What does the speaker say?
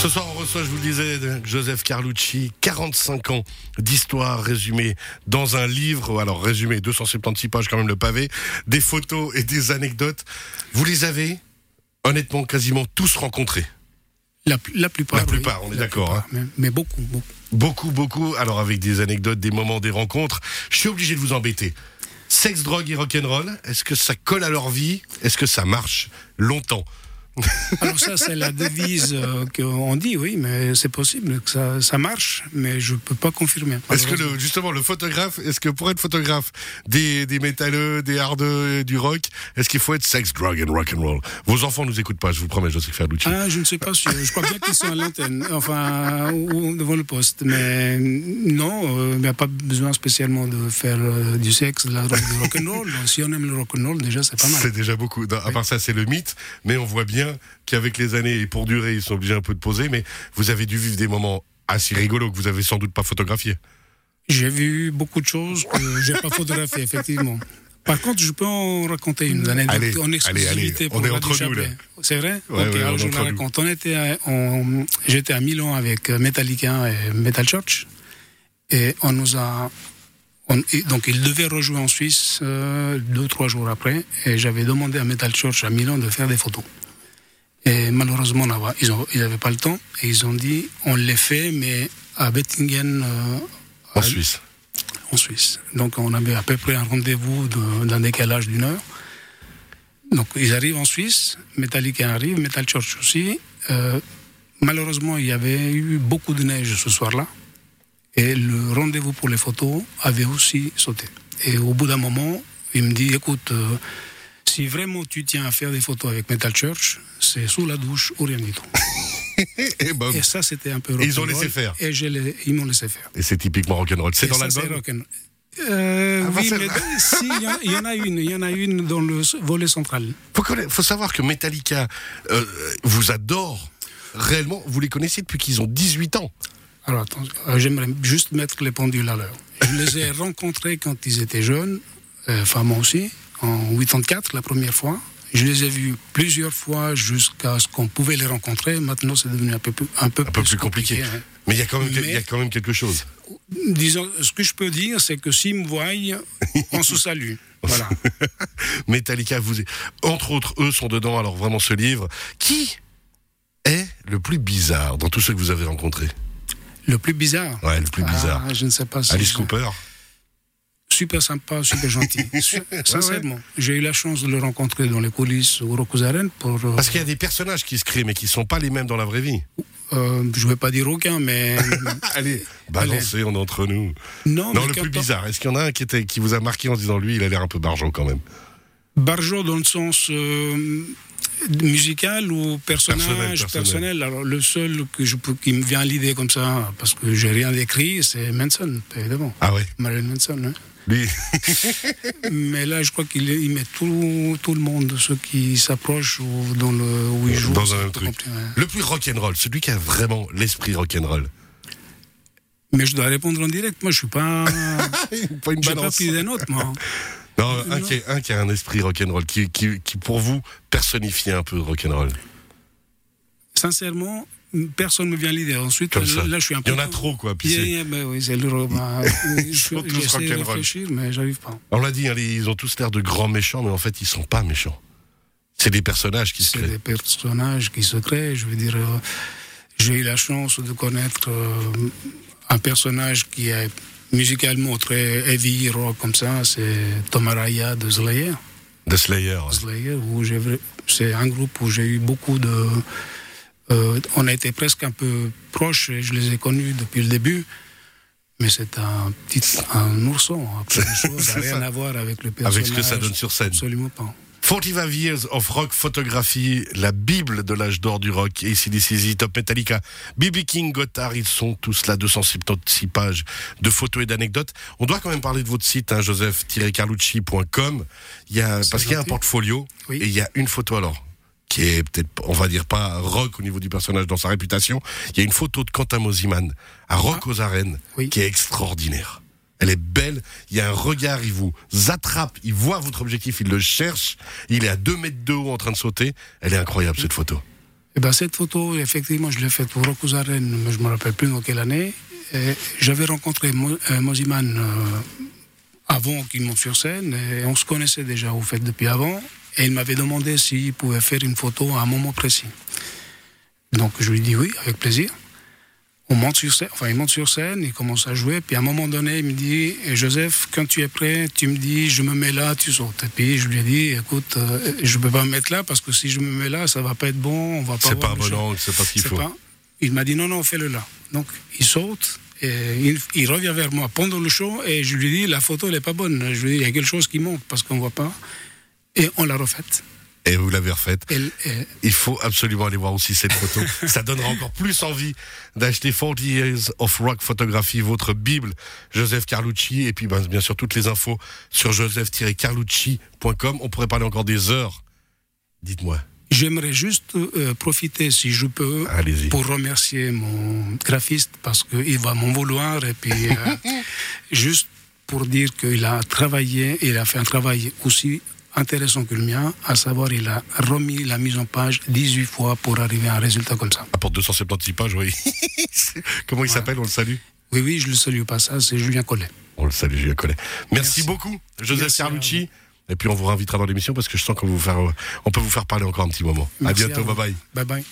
Ce soir, on reçoit, je vous le disais, Joseph Carlucci, 45 ans d'histoire résumée dans un livre. Alors, résumé, 276 pages quand même le pavé, des photos et des anecdotes. Vous les avez, honnêtement, quasiment tous rencontrés. La, la plupart. La plupart, on est d'accord, plupart, Mais, mais beaucoup, beaucoup. Beaucoup, beaucoup. Alors, avec des anecdotes, des moments, des rencontres. Je suis obligé de vous embêter. Sexe, drogue et rock'n'roll, est-ce que ça colle à leur vie? Est-ce que ça marche longtemps? Alors ça, c'est la devise euh, qu'on dit, oui, mais c'est possible que ça, ça marche, mais je peux pas confirmer. Est-ce que le, justement le photographe, est-ce que pour être photographe des, des métalleux, des hardeux, du rock, est-ce qu'il faut être sex, drug and rock and roll? Vos enfants nous écoutent pas, je vous promets, Joseph Ferducci. Ah, je ne sais pas sûr. Je crois bien qu'ils sont à l'antenne, enfin, ou devant le poste. Mais non, euh, il n'y a pas besoin spécialement de faire euh, du sexe, de la drogue, du rock'n'roll. Si on aime le rock'n'roll, déjà, c'est pas mal. C'est déjà beaucoup. Non, à part ça, c'est le mythe, mais on voit bien qu'avec les années et pour durer, ils sont obligés un peu de poser. Mais vous avez dû vivre des moments assez rigolos que vous avez sans doute pas photographiés. J'ai vu beaucoup de choses que j'ai pas photographiées, effectivement. Par contre, je peux en raconter une anecdote Allez, en exclusivité allez, pour on est entre nous, là. C'est vrai Ouais, Ok, ouais, on alors je entre la raconte. On était à- on- J'étais à Milan avec Metallica et Metal Church. Et on nous a... on- donc, ils devaient rejouer en Suisse euh, deux, trois jours après. Et j'avais demandé à Metal Church à Milan de faire des photos. Et malheureusement, là-bas, ils n'avaient pas le temps. Et ils ont dit, on les fait, mais à Bettingen, euh, En à- Suisse. en Suisse. Donc on avait à peu près un rendez-vous de- d'un décalage d'une heure. Donc ils arrivent en Suisse, Metallica arrive, Metal Church aussi. Euh, malheureusement, il y avait eu beaucoup de neige ce soir-là. Et le rendez-vous pour les photos avait aussi sauté. Et au bout d'un moment, il me dit, écoute, euh, si vraiment tu tiens à faire des photos avec Metal Church, c'est sous la douche ou rien du tout. Et, ben, Et ça, c'était un peu Et ils ont rock'n'roll. laissé faire. Et je ils m'ont laissé faire. et c'est typiquement rock'n'roll. C'est dans l'album rock'n'roll. Euh, Ah, oui, mais vrai. si, il y en- il y, en a une, il y en a une dans le volet central. faut, connaître- faut savoir que Metallica euh, vous adore réellement. Vous les connaissez depuis qu'ils ont 18 ans. Alors attends, euh, j'aimerais juste mettre les pendules à l'heure. Je les ai rencontrés quand ils étaient jeunes, euh, enfin moi aussi, en 84 la première fois. Je les ai vus plusieurs fois jusqu'à ce qu'on pouvait les rencontrer. Maintenant, c'est devenu un peu, plus- un peu, Un peu plus compliqué. hein. Mais il y, a quand même, Mais- il y a quand même quelque chose. Disons, ce que je peux dire, c'est que s'ils me voient, on se salue. Voilà. Metallica, vous, entre autres, eux sont dedans. Alors vraiment, ce livre, qui est le plus bizarre dans tous ceux que vous avez rencontrés? Le plus bizarre? Ouais, le plus bizarre. Ah, je ne sais pas si. Alice je- Cooper? Super sympa, super gentil. Sincèrement, j'ai eu la chance de le rencontrer dans les coulisses au Rokuzaren pour. euh, Parce qu'il y a des personnages qui se créent, mais qui sont pas les mêmes dans la vraie vie. euh, je ne vais pas dire aucun, mais. Allez, balancez, on est entre nous. non, Non, mais le plus bizarre. Est-ce qu'il y en a un qui, était, qui vous a marqué en se disant lui, il a l'air un peu barjot quand même? Barjo dans le sens euh, musical ou personnage Personnel, personnel, personnel? Alors, le seul que je qui me vient à l'idée comme ça, parce que j'ai rien écrit, c'est Manson, évidemment. Ah ouais Marilyn Manson. hein. Lui, Mais là, je crois qu'il il met tout, tout le monde, ceux qui s'approchent ou dans le, où il joue. Dans un truc. compliqué, ouais. le plus rock'n'roll, celui qui a vraiment l'esprit rock'n'roll. Mais je dois répondre en direct. Moi, je suis pas. Pas une J'ai pas balance. pris des notes, moi. Non, un qui, est- un qui a un esprit rock'n'roll, qui, qui, qui pour vous personnifie un peu rock'n'roll. Sincèrement, personne ne me vient l'idée. Ensuite, là, je suis un Il peu. y en a trop, quoi. Puis Yeah, c'est- yeah, ben oui, c'est le. bah, sont tous réfléchir, mais j'arrive pas. On l'a dit, hein, les- ils ont tous l'air de grands méchants, mais en fait, ils sont pas méchants. C'est des personnages qui se C'est créent. des personnages qui se créent. Je veux dire, euh, j'ai eu la chance de connaître euh, un personnage qui est musicalement très heavy rock comme ça. C'est Tom Araya de Slayer. The Slayer. ouais. Slayer, où c'est un groupe où j'ai eu beaucoup de. euh, on a été presque un peu proches et je les ai connus depuis le début. Mais c'est un petit un ourson. Après, n'a C'est rien ça. à voir avec le personnage. Avec ce que ça donne sur scène. Absolument pas. 45 Years of Rock Photography, la Bible de l'âge d'or du rock, et ici des Top Metallica, BB King, Gotthard, ils sont tous là, 276 pages de photos et d'anecdotes. On doit quand même parler de votre site, hein, joseph-carlucci.com, il y a, C'est parce qu'il y a un portfolio, Oui. et il y a une photo alors, qui est peut-être, on va dire pas rock au niveau du personnage dans sa réputation, il y a une photo de Quentin Mosiman à Rock aux Arènes, Ah. Oui. qui est extraordinaire. Elle est belle, il y a un regard, il vous attrape, il voit votre objectif, il le cherche, il est à 2 mètres de haut en train de sauter. Elle est incroyable cette photo. Et ben, cette photo, effectivement, je l'ai faite pour Rocosaren, mais je ne me rappelle plus dans quelle année. J'avais rencontré euh, Moziman euh, avant qu'il monte sur scène, et on se connaissait déjà au fait depuis avant, et il m'avait demandé s'il pouvait faire une photo à un moment précis. Donc je lui dis oui, avec plaisir. On monte sur scène, enfin il monte sur scène, il commence à jouer, puis à un moment donné, il me dit Joseph, quand tu es prêt, tu me dis je me mets là, tu sautes. Et puis je lui ai dit écoute, euh, je ne peux pas me mettre là parce que si je me mets là, ça va pas être bon, on va pas. C'est pas bon c'est pas ce qu'il faut. Il m'a dit non, non, fais-le là. Donc il saute, et il, revient vers moi pendant le show et je lui dis la photo elle n'est pas bonne. Je lui dis il y a quelque chose qui manque parce qu'on ne voit pas. Et on l'a refaite. Et vous l'avez refaite. Il faut absolument aller voir aussi cette photo. Ça donnera encore plus envie d'acheter 40 Years of Rock Photography, votre Bible, Joseph Carlucci. Et puis, ben, bien sûr, toutes les infos sur joseph-carlucci.com. On pourrait parler encore des heures. Dites-moi. J'aimerais juste euh, profiter, si je peux, pour remercier mon graphiste parce qu'il va m'en vouloir. Et puis, euh, juste pour dire qu'il a travaillé, il a fait un travail aussi intéressant que le mien, à savoir il a remis la mise en page 18 fois pour arriver à un résultat comme ça. Ah, pour 276 pages, oui. Comment il s'appelle? On le salue? Oui, oui, je le salue pas ça, c'est Julien Collet. On le salue, Julien Collet. Merci, beaucoup, Joseph Carlucci. Et puis on vous réinvitera dans l'émission parce que je sens qu'on vous faire, on peut vous faire parler encore un petit moment. à bientôt, bye bye. Bye bye.